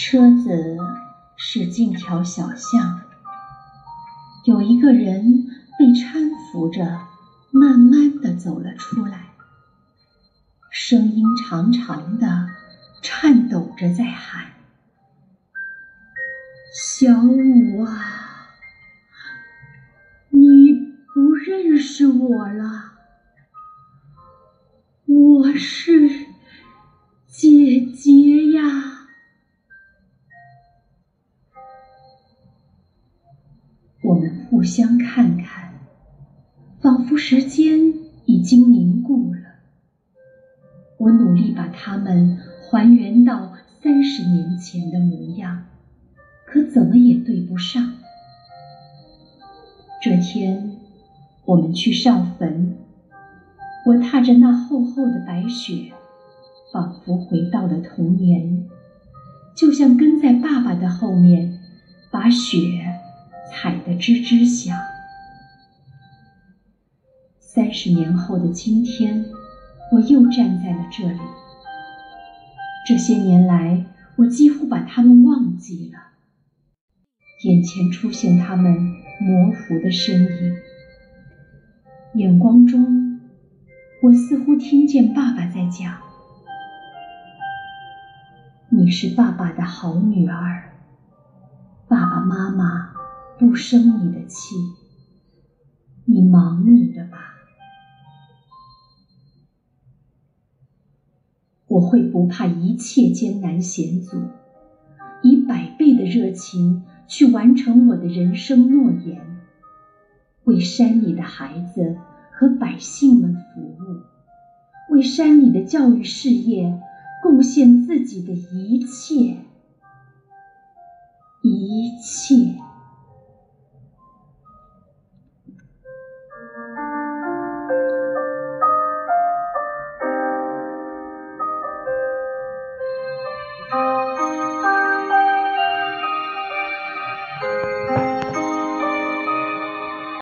车子驶进条小巷，有一个人被搀扶着，慢慢的走了出来，声音长长的，颤抖着在喊：“小五啊，你不认识我了，互相看看，仿佛时间已经凝固了。我努力把他们还原到三十年前的模样，可怎么也对不上。这天，我们去上坟，我踏着那厚厚的白雪，仿佛回到了童年，就像跟在爸爸的后面，把雪。踩得吱吱响。三十年后的今天，我又站在了这里。这些年来，我几乎把他们忘记了。眼前出现他们模糊的身影，眼光中，我似乎听见爸爸在讲：“你是爸爸的好女儿，爸爸妈妈。”不生你的气，你忙你的吧。我会不怕一切艰难险阻，以百倍的热情去完成我的人生诺言，为山里的孩子和百姓们服务，为山里的教育事业贡献自己的一切，一切。